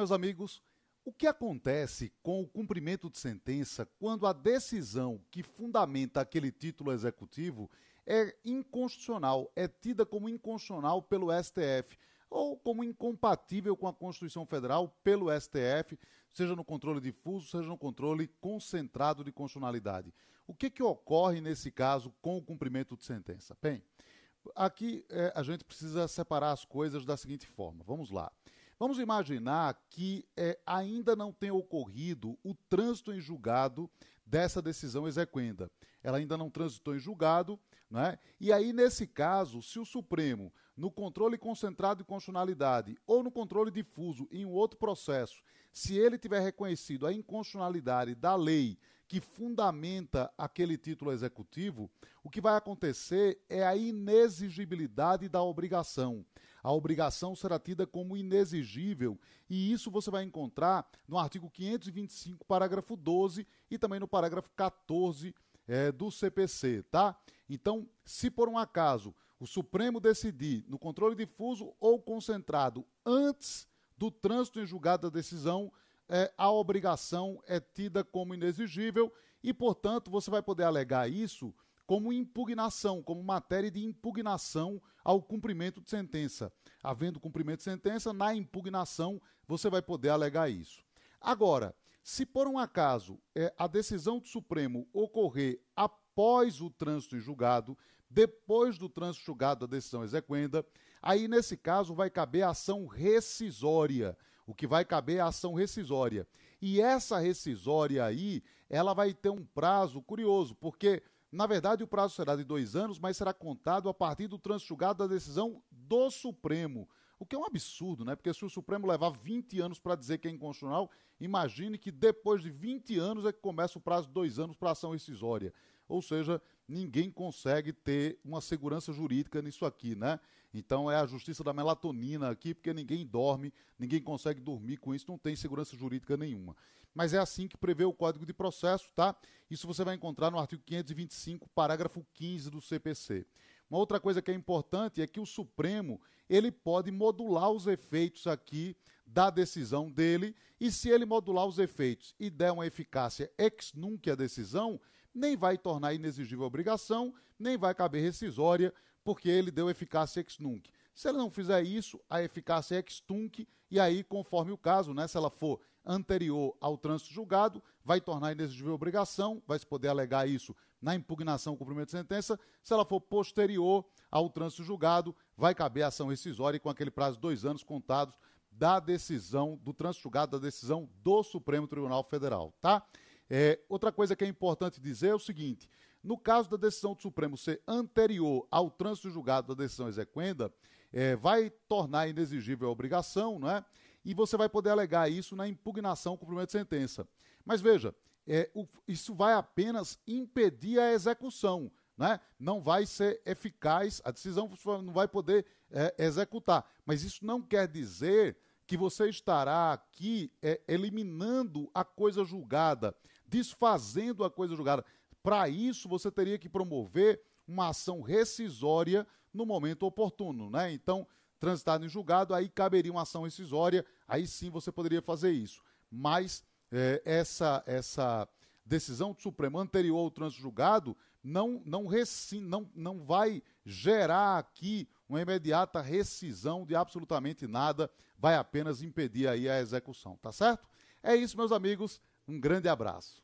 Meus amigos, o que acontece com o cumprimento de sentença quando a decisão que fundamenta aquele título executivo é inconstitucional, é tida como inconstitucional pelo STF ou como incompatível com a Constituição Federal pelo STF, seja no controle difuso, seja no controle concentrado de constitucionalidade. O que, que ocorre nesse caso com o cumprimento de sentença? Bem, aqui é, a gente precisa separar as coisas da seguinte forma. Vamos lá. Vamos imaginar que é, ainda não tenha ocorrido o trânsito em julgado dessa decisão exequenda. Ela ainda não transitou em julgado, né? e aí, nesse caso, se o Supremo, no controle concentrado de constitucionalidade ou no controle difuso em um outro processo, se ele tiver reconhecido a inconstitucionalidade da lei que fundamenta aquele título executivo, o que vai acontecer é a inexigibilidade da obrigação. A obrigação será tida como inexigível, e isso você vai encontrar no artigo 525, parágrafo 12 e também no parágrafo 14 é, do CPC, tá? Então, se por um acaso o Supremo decidir no controle difuso ou concentrado antes do trânsito em julgado da decisão, é, a obrigação é tida como inexigível e, portanto, você vai poder alegar isso como impugnação, como matéria de impugnação ao cumprimento de sentença. Havendo cumprimento de sentença, na impugnação você vai poder alegar isso. Agora, se por um acaso é, a decisão do Supremo ocorrer após o trânsito em julgado, depois do trânsito julgado da decisão exequenda, aí nesse caso vai caber a ação rescisória. O que vai caber é a ação rescisória. E essa rescisória aí, ela vai ter um prazo curioso, porque, na verdade, o prazo será de dois anos, mas será contado a partir do trânsito julgado da decisão do Supremo. O que é um absurdo, né? Porque se o Supremo levar 20 anos para dizer que é inconstitucional, imagine que depois de 20 anos é que começa o prazo de dois anos para ação rescisória. Ou seja, ninguém consegue ter uma segurança jurídica nisso aqui, né? Então é a justiça da melatonina aqui, porque ninguém dorme, ninguém consegue dormir com isso, não tem segurança jurídica nenhuma. Mas é assim que prevê o Código de Processo, tá? Isso você vai encontrar no artigo 525, parágrafo 15 do CPC. Uma outra coisa que é importante é que o Supremo ele pode modular os efeitos aqui da decisão dele e se ele modular os efeitos e der uma eficácia ex nunc à decisão, nem vai tornar inexigível a obrigação, nem vai caber rescisória, porque ele deu eficácia ex nunc. Se ele não fizer isso, a eficácia é ex tunc, e aí, conforme o caso, né, se ela for anterior ao trânsito julgado, vai tornar inexigível a obrigação, vai se poder alegar isso na impugnação ao cumprimento de sentença. Se ela for posterior ao trânsito julgado, vai caber ação rescisória com aquele prazo de dois anos contados da decisão, do trânsito julgado da decisão do Supremo Tribunal Federal, tá? É, outra coisa que é importante dizer é o seguinte: no caso da decisão do Supremo ser anterior ao trânsito julgado da decisão exequenda, é, vai tornar inexigível a obrigação, né? E você vai poder alegar isso na impugnação com cumprimento de sentença. Mas veja, é, o, isso vai apenas impedir a execução. Né? Não vai ser eficaz, a decisão não vai poder é, executar. Mas isso não quer dizer que você estará aqui é, eliminando a coisa julgada, desfazendo a coisa julgada. Para isso, você teria que promover uma ação rescisória no momento oportuno, né? Então, transitado em julgado, aí caberia uma ação rescisória, aí sim você poderia fazer isso. Mas é, essa essa decisão do Supremo anterior ao trânsito julgado não, não, não, não vai gerar aqui uma imediata rescisão de absolutamente nada, vai apenas impedir aí a execução, tá certo? É isso, meus amigos, um grande abraço.